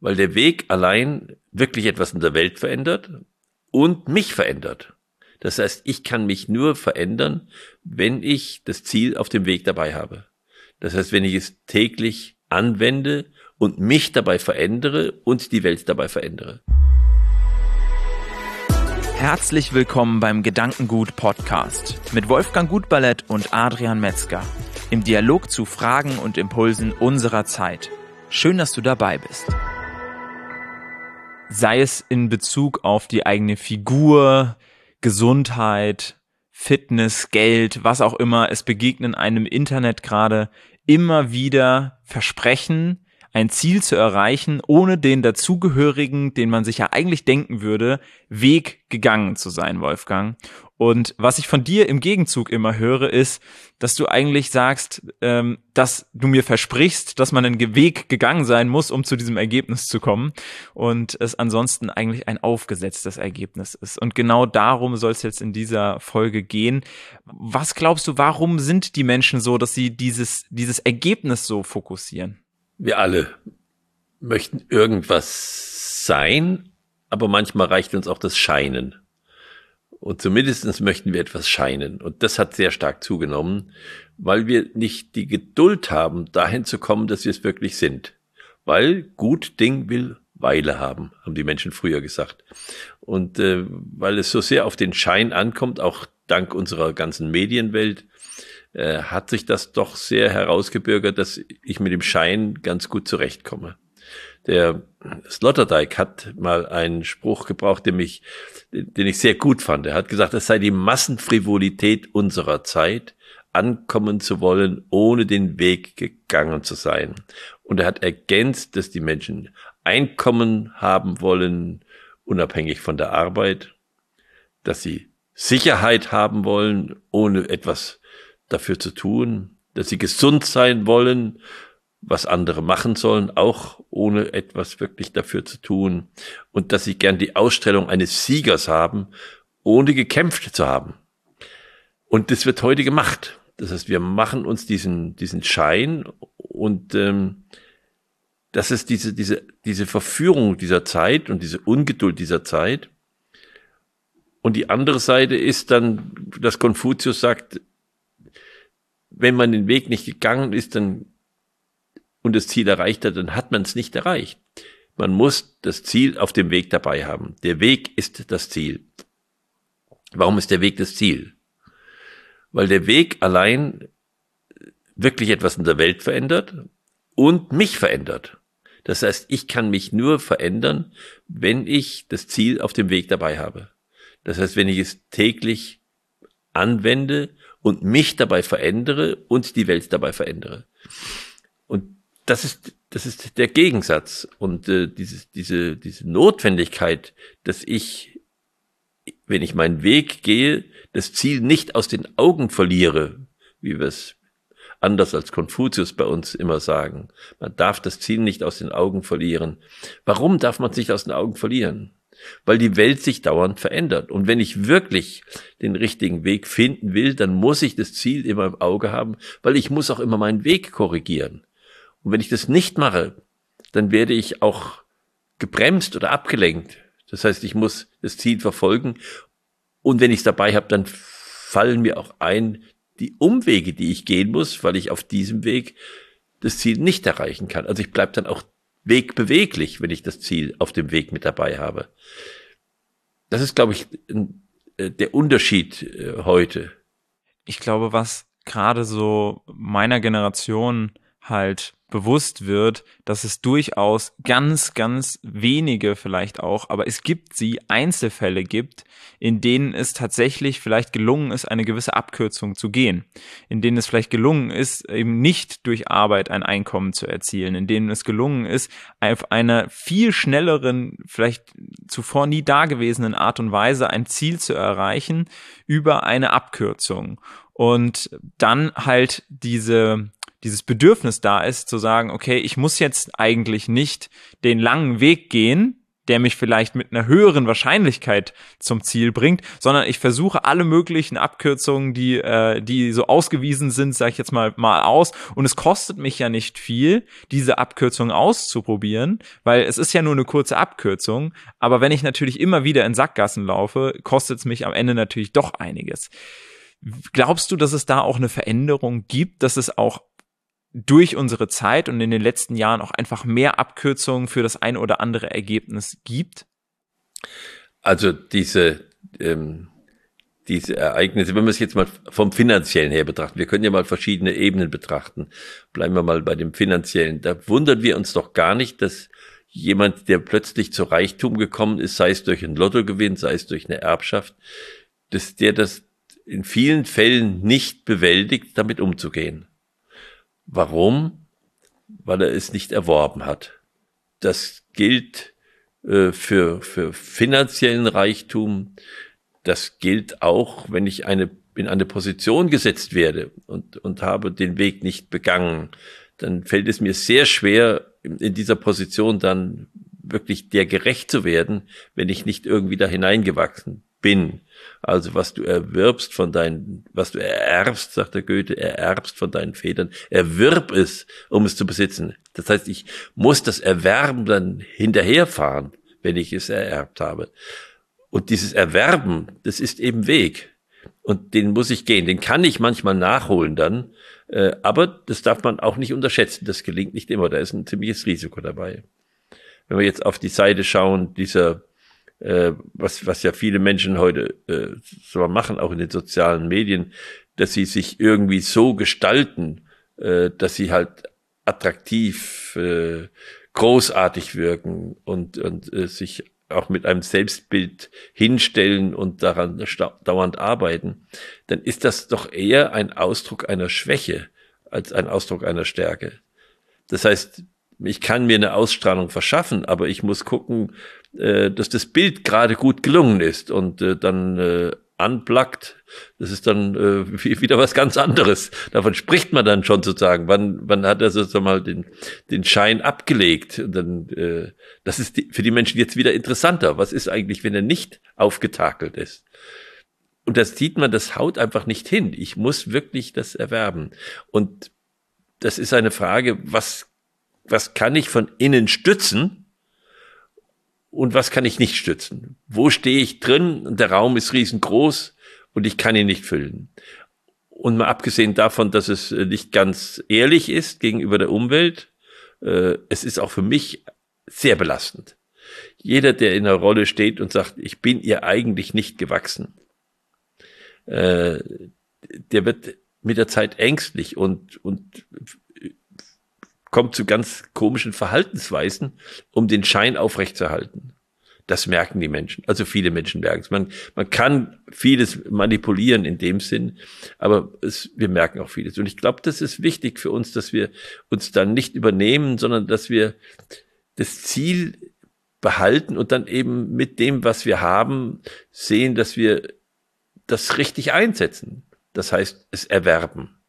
weil der Weg allein wirklich etwas in der Welt verändert und mich verändert. Das heißt, ich kann mich nur verändern, wenn ich das Ziel auf dem Weg dabei habe. Das heißt, wenn ich es täglich anwende und mich dabei verändere und die Welt dabei verändere. Herzlich willkommen beim Gedankengut Podcast mit Wolfgang Gutballett und Adrian Metzger im Dialog zu Fragen und Impulsen unserer Zeit. Schön, dass du dabei bist sei es in Bezug auf die eigene Figur, Gesundheit, Fitness, Geld, was auch immer. Es begegnen einem Internet gerade immer wieder Versprechen, ein Ziel zu erreichen, ohne den dazugehörigen, den man sich ja eigentlich denken würde, Weg gegangen zu sein, Wolfgang. Und was ich von dir im Gegenzug immer höre, ist, dass du eigentlich sagst, ähm, dass du mir versprichst, dass man einen Weg gegangen sein muss, um zu diesem Ergebnis zu kommen. Und es ansonsten eigentlich ein aufgesetztes Ergebnis ist. Und genau darum soll es jetzt in dieser Folge gehen. Was glaubst du, warum sind die Menschen so, dass sie dieses, dieses Ergebnis so fokussieren? Wir alle möchten irgendwas sein, aber manchmal reicht uns auch das Scheinen. Und zumindestens möchten wir etwas scheinen. Und das hat sehr stark zugenommen, weil wir nicht die Geduld haben, dahin zu kommen, dass wir es wirklich sind. Weil gut Ding will Weile haben, haben die Menschen früher gesagt. Und äh, weil es so sehr auf den Schein ankommt, auch dank unserer ganzen Medienwelt, äh, hat sich das doch sehr herausgebürgert, dass ich mit dem Schein ganz gut zurechtkomme. Der Sloterdijk hat mal einen Spruch gebraucht, den, mich, den ich sehr gut fand. Er hat gesagt, es sei die Massenfrivolität unserer Zeit, ankommen zu wollen, ohne den Weg gegangen zu sein. Und er hat ergänzt, dass die Menschen Einkommen haben wollen, unabhängig von der Arbeit, dass sie Sicherheit haben wollen, ohne etwas dafür zu tun, dass sie gesund sein wollen, was andere machen sollen, auch ohne etwas wirklich dafür zu tun, und dass sie gern die Ausstellung eines Siegers haben, ohne gekämpft zu haben. Und das wird heute gemacht. Das heißt, wir machen uns diesen, diesen Schein und ähm, das ist diese, diese, diese Verführung dieser Zeit und diese Ungeduld dieser Zeit. Und die andere Seite ist dann, dass Konfuzius sagt, wenn man den Weg nicht gegangen ist, dann und das Ziel erreicht hat, dann hat man es nicht erreicht. Man muss das Ziel auf dem Weg dabei haben. Der Weg ist das Ziel. Warum ist der Weg das Ziel? Weil der Weg allein wirklich etwas in der Welt verändert und mich verändert. Das heißt, ich kann mich nur verändern, wenn ich das Ziel auf dem Weg dabei habe. Das heißt, wenn ich es täglich anwende und mich dabei verändere und die Welt dabei verändere. Und das ist, das ist der Gegensatz und äh, dieses, diese, diese Notwendigkeit, dass ich, wenn ich meinen Weg gehe, das Ziel nicht aus den Augen verliere, wie wir es anders als Konfuzius bei uns immer sagen. Man darf das Ziel nicht aus den Augen verlieren. Warum darf man es nicht aus den Augen verlieren? Weil die Welt sich dauernd verändert. Und wenn ich wirklich den richtigen Weg finden will, dann muss ich das Ziel immer im Auge haben, weil ich muss auch immer meinen Weg korrigieren. Und wenn ich das nicht mache, dann werde ich auch gebremst oder abgelenkt. Das heißt, ich muss das Ziel verfolgen. Und wenn ich es dabei habe, dann fallen mir auch ein die Umwege, die ich gehen muss, weil ich auf diesem Weg das Ziel nicht erreichen kann. Also ich bleibe dann auch wegbeweglich, wenn ich das Ziel auf dem Weg mit dabei habe. Das ist, glaube ich, äh, der Unterschied äh, heute. Ich glaube, was gerade so meiner Generation halt bewusst wird, dass es durchaus ganz, ganz wenige vielleicht auch, aber es gibt sie, Einzelfälle gibt, in denen es tatsächlich vielleicht gelungen ist, eine gewisse Abkürzung zu gehen, in denen es vielleicht gelungen ist, eben nicht durch Arbeit ein Einkommen zu erzielen, in denen es gelungen ist, auf einer viel schnelleren, vielleicht zuvor nie dagewesenen Art und Weise ein Ziel zu erreichen über eine Abkürzung. Und dann halt diese dieses Bedürfnis da ist, zu sagen, okay, ich muss jetzt eigentlich nicht den langen Weg gehen, der mich vielleicht mit einer höheren Wahrscheinlichkeit zum Ziel bringt, sondern ich versuche alle möglichen Abkürzungen, die, äh, die so ausgewiesen sind, sage ich jetzt mal, mal aus. Und es kostet mich ja nicht viel, diese Abkürzung auszuprobieren, weil es ist ja nur eine kurze Abkürzung. Aber wenn ich natürlich immer wieder in Sackgassen laufe, kostet es mich am Ende natürlich doch einiges. Glaubst du, dass es da auch eine Veränderung gibt, dass es auch durch unsere Zeit und in den letzten Jahren auch einfach mehr Abkürzungen für das ein oder andere Ergebnis gibt? Also diese, ähm, diese Ereignisse, wenn wir es jetzt mal vom finanziellen her betrachten, wir können ja mal verschiedene Ebenen betrachten. Bleiben wir mal bei dem finanziellen. Da wundern wir uns doch gar nicht, dass jemand, der plötzlich zu Reichtum gekommen ist, sei es durch ein Lottogewinn, sei es durch eine Erbschaft, dass der das in vielen Fällen nicht bewältigt, damit umzugehen. Warum? Weil er es nicht erworben hat. Das gilt äh, für, für finanziellen Reichtum. Das gilt auch, wenn ich eine, in eine Position gesetzt werde und, und habe den Weg nicht begangen. Dann fällt es mir sehr schwer, in, in dieser Position dann wirklich der gerecht zu werden, wenn ich nicht irgendwie da hineingewachsen bin. Also was du erwirbst von deinen, was du ererbst, sagt der Goethe, ererbst von deinen Vätern, erwirb es, um es zu besitzen. Das heißt, ich muss das Erwerben dann hinterherfahren, wenn ich es ererbt habe. Und dieses Erwerben, das ist eben Weg. Und den muss ich gehen. Den kann ich manchmal nachholen dann. Äh, aber das darf man auch nicht unterschätzen. Das gelingt nicht immer. Da ist ein ziemliches Risiko dabei. Wenn wir jetzt auf die Seite schauen, dieser äh, was, was ja viele Menschen heute äh, so machen, auch in den sozialen Medien, dass sie sich irgendwie so gestalten, äh, dass sie halt attraktiv, äh, großartig wirken und, und äh, sich auch mit einem Selbstbild hinstellen und daran dauernd arbeiten, dann ist das doch eher ein Ausdruck einer Schwäche als ein Ausdruck einer Stärke. Das heißt, ich kann mir eine Ausstrahlung verschaffen, aber ich muss gucken, äh, dass das Bild gerade gut gelungen ist und äh, dann äh, unplugged, das ist dann äh, wieder was ganz anderes. Davon spricht man dann schon sozusagen. Wann, wann hat er sozusagen mal den, den Schein abgelegt? Und dann, äh, das ist die, für die Menschen jetzt wieder interessanter. Was ist eigentlich, wenn er nicht aufgetakelt ist? Und das sieht man, das haut einfach nicht hin. Ich muss wirklich das erwerben. Und das ist eine Frage, was, was kann ich von innen stützen? Und was kann ich nicht stützen? Wo stehe ich drin und der Raum ist riesengroß und ich kann ihn nicht füllen? Und mal abgesehen davon, dass es äh, nicht ganz ehrlich ist gegenüber der Umwelt, äh, es ist auch für mich sehr belastend. Jeder, der in einer Rolle steht und sagt, ich bin ihr eigentlich nicht gewachsen, äh, der wird mit der Zeit ängstlich und, und kommt zu ganz komischen Verhaltensweisen, um den Schein aufrechtzuerhalten. Das merken die Menschen. Also viele Menschen merken es. Man, man kann vieles manipulieren in dem Sinn, aber es, wir merken auch vieles. Und ich glaube, das ist wichtig für uns, dass wir uns dann nicht übernehmen, sondern dass wir das Ziel behalten und dann eben mit dem, was wir haben, sehen, dass wir das richtig einsetzen. Das heißt, es erwerben.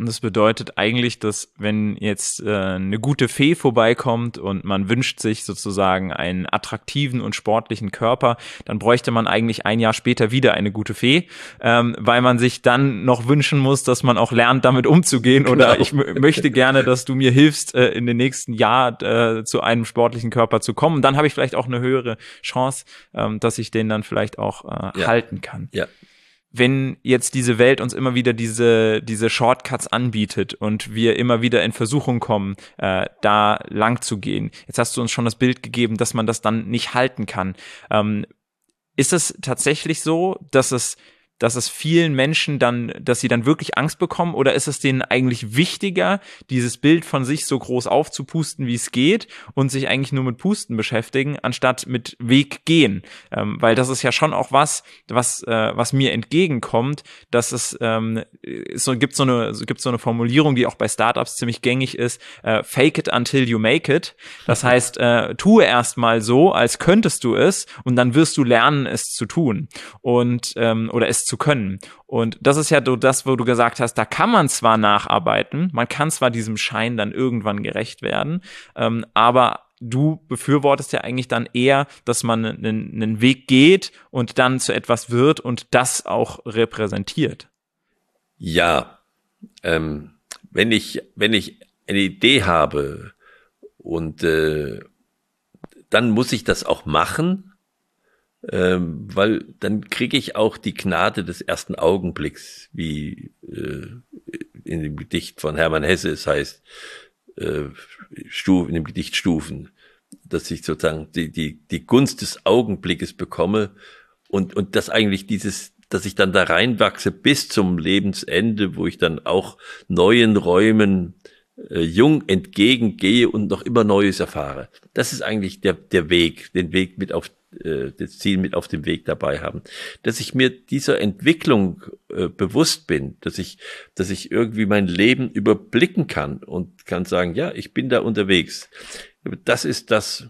Und das bedeutet eigentlich, dass wenn jetzt äh, eine gute Fee vorbeikommt und man wünscht sich sozusagen einen attraktiven und sportlichen Körper, dann bräuchte man eigentlich ein Jahr später wieder eine gute Fee, ähm, weil man sich dann noch wünschen muss, dass man auch lernt, damit umzugehen. Genau. Oder ich möchte gerne, dass du mir hilfst, äh, in den nächsten Jahr äh, zu einem sportlichen Körper zu kommen. Dann habe ich vielleicht auch eine höhere Chance, ähm, dass ich den dann vielleicht auch äh, ja. halten kann. Ja wenn jetzt diese Welt uns immer wieder diese, diese Shortcuts anbietet und wir immer wieder in Versuchung kommen, äh, da lang zu gehen. Jetzt hast du uns schon das Bild gegeben, dass man das dann nicht halten kann. Ähm, ist es tatsächlich so, dass es dass es vielen Menschen dann, dass sie dann wirklich Angst bekommen oder ist es denen eigentlich wichtiger, dieses Bild von sich so groß aufzupusten, wie es geht und sich eigentlich nur mit Pusten beschäftigen, anstatt mit Weg gehen? Ähm, weil das ist ja schon auch was, was, äh, was mir entgegenkommt, dass es ähm, so, gibt, so eine, so, gibt so eine Formulierung, die auch bei Startups ziemlich gängig ist, äh, fake it until you make it. Das heißt, äh, tue erst mal so, als könntest du es und dann wirst du lernen, es zu tun. Und ähm, oder es zu können. Und das ist ja das, wo du gesagt hast, da kann man zwar nacharbeiten, man kann zwar diesem Schein dann irgendwann gerecht werden, ähm, aber du befürwortest ja eigentlich dann eher, dass man einen, einen Weg geht und dann zu etwas wird und das auch repräsentiert. Ja, ähm, wenn ich wenn ich eine Idee habe und äh, dann muss ich das auch machen, ähm, weil dann kriege ich auch die Gnade des ersten Augenblicks, wie äh, in dem Gedicht von Hermann Hesse es heißt, äh, Stufen, in dem Gedicht Stufen, dass ich sozusagen die, die, die Gunst des Augenblickes bekomme und, und dass eigentlich dieses, dass ich dann da reinwachse bis zum Lebensende, wo ich dann auch neuen Räumen äh, jung entgegengehe und noch immer Neues erfahre. Das ist eigentlich der, der Weg, den Weg mit auf äh, das Ziel mit auf dem Weg dabei haben. Dass ich mir dieser Entwicklung äh, bewusst bin, dass ich, dass ich irgendwie mein Leben überblicken kann und kann sagen, ja, ich bin da unterwegs. Das ist das,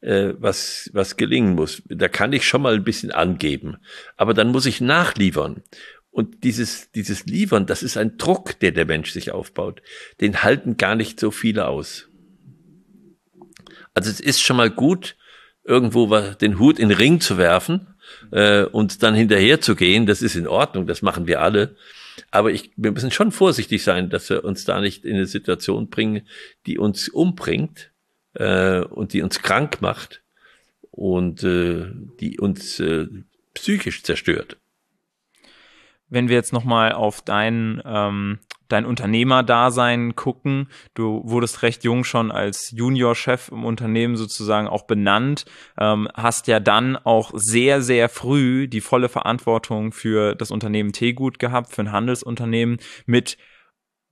äh, was, was gelingen muss. Da kann ich schon mal ein bisschen angeben. Aber dann muss ich nachliefern. Und dieses, dieses Liefern, das ist ein Druck, der der Mensch sich aufbaut. Den halten gar nicht so viele aus. Also es ist schon mal gut, irgendwo den Hut in den Ring zu werfen äh, und dann hinterher zu gehen. Das ist in Ordnung, das machen wir alle. Aber ich, wir müssen schon vorsichtig sein, dass wir uns da nicht in eine Situation bringen, die uns umbringt äh, und die uns krank macht und äh, die uns äh, psychisch zerstört wenn wir jetzt nochmal auf dein, ähm, dein Unternehmerdasein gucken, du wurdest recht jung schon als Juniorchef im Unternehmen sozusagen auch benannt, ähm, hast ja dann auch sehr, sehr früh die volle Verantwortung für das Unternehmen Tegut gehabt, für ein Handelsunternehmen mit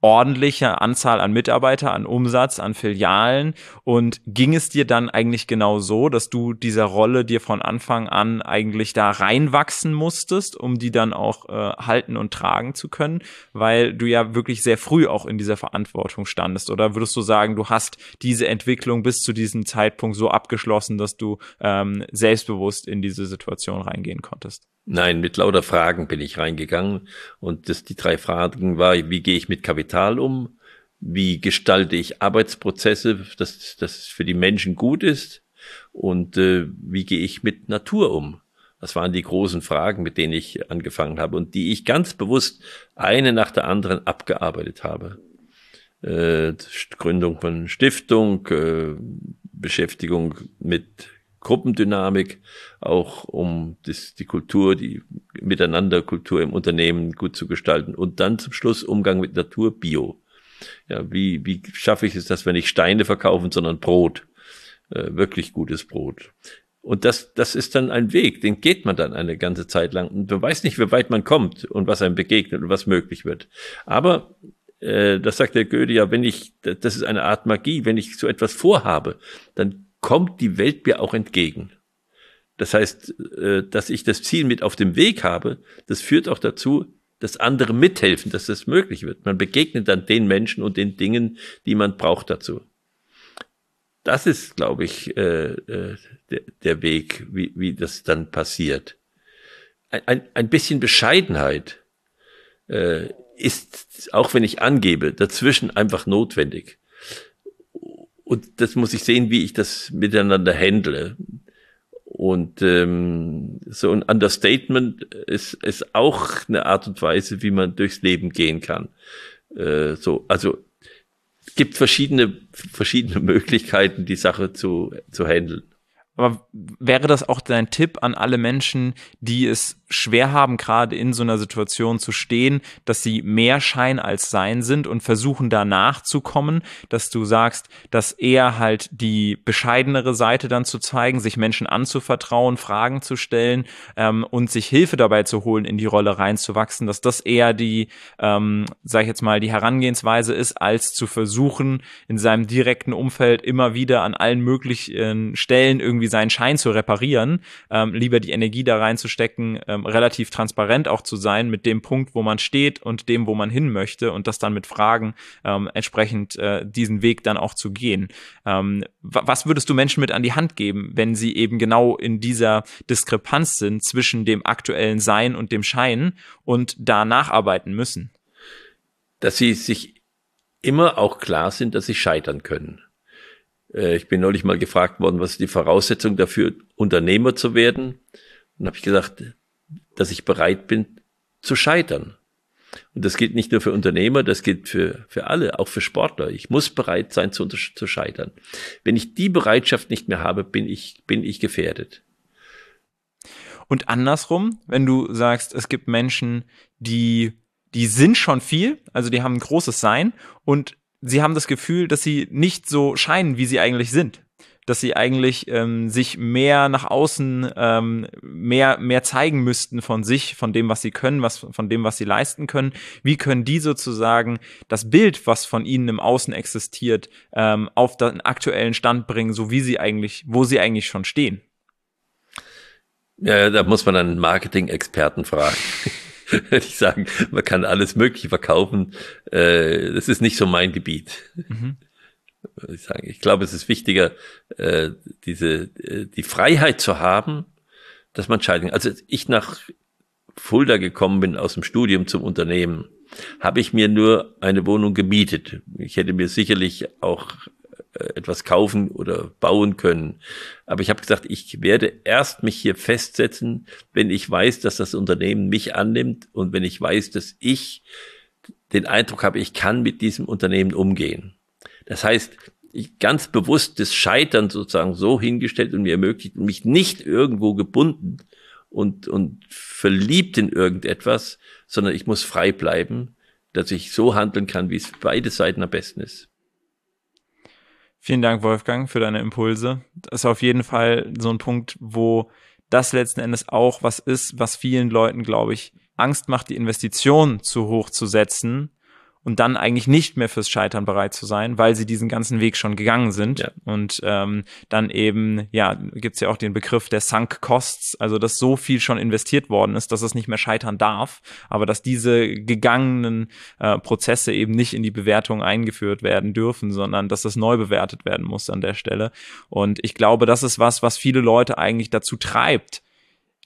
ordentliche Anzahl an Mitarbeiter, an Umsatz, an Filialen und ging es dir dann eigentlich genau so, dass du dieser Rolle dir von Anfang an eigentlich da reinwachsen musstest, um die dann auch äh, halten und tragen zu können, weil du ja wirklich sehr früh auch in dieser Verantwortung standest oder würdest du sagen, du hast diese Entwicklung bis zu diesem Zeitpunkt so abgeschlossen, dass du ähm, selbstbewusst in diese Situation reingehen konntest? Nein, mit lauter Fragen bin ich reingegangen. Und das, die drei Fragen war, wie gehe ich mit Kapital um? Wie gestalte ich Arbeitsprozesse, dass das für die Menschen gut ist? Und äh, wie gehe ich mit Natur um? Das waren die großen Fragen, mit denen ich angefangen habe und die ich ganz bewusst eine nach der anderen abgearbeitet habe. Äh, Gründung von Stiftung, äh, Beschäftigung mit Gruppendynamik, auch um das, die Kultur, die Miteinanderkultur im Unternehmen gut zu gestalten. Und dann zum Schluss Umgang mit Natur, Bio. Ja, wie, wie schaffe ich es, dass wir nicht Steine verkaufen, sondern Brot? Äh, wirklich gutes Brot. Und das, das ist dann ein Weg, den geht man dann eine ganze Zeit lang. Und man weiß nicht, wie weit man kommt und was einem begegnet und was möglich wird. Aber äh, das sagt der Goethe ja, wenn ich, das ist eine Art Magie, wenn ich so etwas vorhabe, dann kommt die Welt mir auch entgegen. Das heißt, äh, dass ich das Ziel mit auf dem Weg habe, das führt auch dazu, dass andere mithelfen, dass das möglich wird. Man begegnet dann den Menschen und den Dingen, die man braucht dazu. Das ist, glaube ich, äh, äh, der, Weg, wie, das dann passiert. Ein bisschen Bescheidenheit ist, auch wenn ich angebe, dazwischen einfach notwendig. Und das muss ich sehen, wie ich das miteinander handle. Und ähm, so ein Understatement ist, ist auch eine Art und Weise, wie man durchs Leben gehen kann. Äh, so, also gibt verschiedene verschiedene Möglichkeiten, die Sache zu zu handeln. Aber wäre das auch dein Tipp an alle Menschen, die es schwer haben, gerade in so einer Situation zu stehen, dass sie mehr Schein als Sein sind und versuchen danach zu kommen, dass du sagst, dass eher halt die bescheidenere Seite dann zu zeigen, sich Menschen anzuvertrauen, Fragen zu stellen ähm, und sich Hilfe dabei zu holen, in die Rolle reinzuwachsen, dass das eher die, ähm, sag ich jetzt mal, die Herangehensweise ist, als zu versuchen, in seinem direkten Umfeld immer wieder an allen möglichen Stellen irgendwie seinen Schein zu reparieren, ähm, lieber die Energie da reinzustecken, relativ transparent auch zu sein mit dem Punkt, wo man steht und dem, wo man hin möchte und das dann mit Fragen ähm, entsprechend äh, diesen Weg dann auch zu gehen. Ähm, was würdest du Menschen mit an die Hand geben, wenn sie eben genau in dieser Diskrepanz sind zwischen dem aktuellen Sein und dem Schein und da nacharbeiten müssen? Dass sie sich immer auch klar sind, dass sie scheitern können. Äh, ich bin neulich mal gefragt worden, was ist die Voraussetzung dafür, Unternehmer zu werden? Und habe ich gesagt, dass ich bereit bin zu scheitern. Und das gilt nicht nur für Unternehmer, das gilt für, für alle, auch für Sportler. Ich muss bereit sein zu, zu scheitern. Wenn ich die Bereitschaft nicht mehr habe, bin ich, bin ich gefährdet. Und andersrum, wenn du sagst, es gibt Menschen, die, die sind schon viel, also die haben ein großes Sein und sie haben das Gefühl, dass sie nicht so scheinen, wie sie eigentlich sind dass sie eigentlich ähm, sich mehr nach außen ähm, mehr mehr zeigen müssten von sich, von dem, was sie können, was von dem, was sie leisten können. Wie können die sozusagen das Bild, was von ihnen im Außen existiert, ähm, auf den aktuellen Stand bringen, so wie sie eigentlich, wo sie eigentlich schon stehen? Ja, da muss man einen Marketing-Experten fragen. Würde ich sagen, man kann alles Mögliche verkaufen. Äh, das ist nicht so mein Gebiet. Mhm würde ich sagen. Ich glaube, es ist wichtiger, äh, diese, äh, die Freiheit zu haben, dass man entscheiden kann. Also ich nach Fulda gekommen bin aus dem Studium zum Unternehmen, habe ich mir nur eine Wohnung gemietet. Ich hätte mir sicherlich auch äh, etwas kaufen oder bauen können. Aber ich habe gesagt, ich werde erst mich hier festsetzen, wenn ich weiß, dass das Unternehmen mich annimmt und wenn ich weiß, dass ich den Eindruck habe, ich kann mit diesem Unternehmen umgehen. Das heißt, ich ganz bewusst das Scheitern sozusagen so hingestellt und mir ermöglicht, mich nicht irgendwo gebunden und, und verliebt in irgendetwas, sondern ich muss frei bleiben, dass ich so handeln kann, wie es für beide Seiten am besten ist. Vielen Dank, Wolfgang, für deine Impulse. Das ist auf jeden Fall so ein Punkt, wo das letzten Endes auch was ist, was vielen Leuten, glaube ich, Angst macht, die Investition zu hoch zu setzen und dann eigentlich nicht mehr fürs Scheitern bereit zu sein, weil sie diesen ganzen Weg schon gegangen sind. Ja. Und ähm, dann eben, ja, gibt's ja auch den Begriff der Sunk Costs, also dass so viel schon investiert worden ist, dass es nicht mehr scheitern darf, aber dass diese gegangenen äh, Prozesse eben nicht in die Bewertung eingeführt werden dürfen, sondern dass das neu bewertet werden muss an der Stelle. Und ich glaube, das ist was, was viele Leute eigentlich dazu treibt,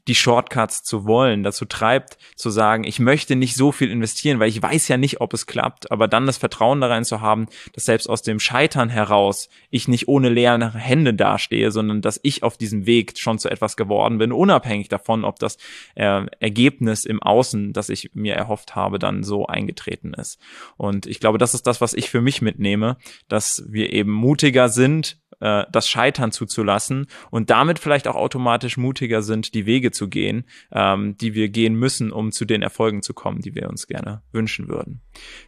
die Shortcuts zu wollen, dazu treibt, zu sagen, ich möchte nicht so viel investieren, weil ich weiß ja nicht, ob es klappt, aber dann das Vertrauen da rein zu haben, dass selbst aus dem Scheitern heraus ich nicht ohne leere Hände dastehe, sondern dass ich auf diesem Weg schon zu etwas geworden bin, unabhängig davon, ob das äh, Ergebnis im Außen, das ich mir erhofft habe, dann so eingetreten ist. Und ich glaube, das ist das, was ich für mich mitnehme, dass wir eben mutiger sind, äh, das Scheitern zuzulassen und damit vielleicht auch automatisch mutiger sind, die Wege zu gehen, ähm, die wir gehen müssen, um zu den Erfolgen zu kommen, die wir uns gerne wünschen würden.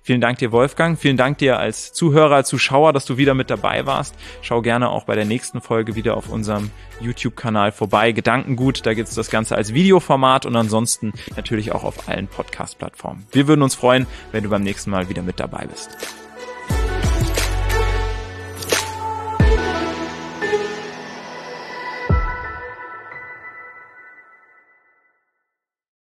Vielen Dank dir, Wolfgang. Vielen Dank dir als Zuhörer, Zuschauer, dass du wieder mit dabei warst. Schau gerne auch bei der nächsten Folge wieder auf unserem YouTube-Kanal vorbei. Gedankengut, da gibt es das Ganze als Videoformat und ansonsten natürlich auch auf allen Podcast-Plattformen. Wir würden uns freuen, wenn du beim nächsten Mal wieder mit dabei bist.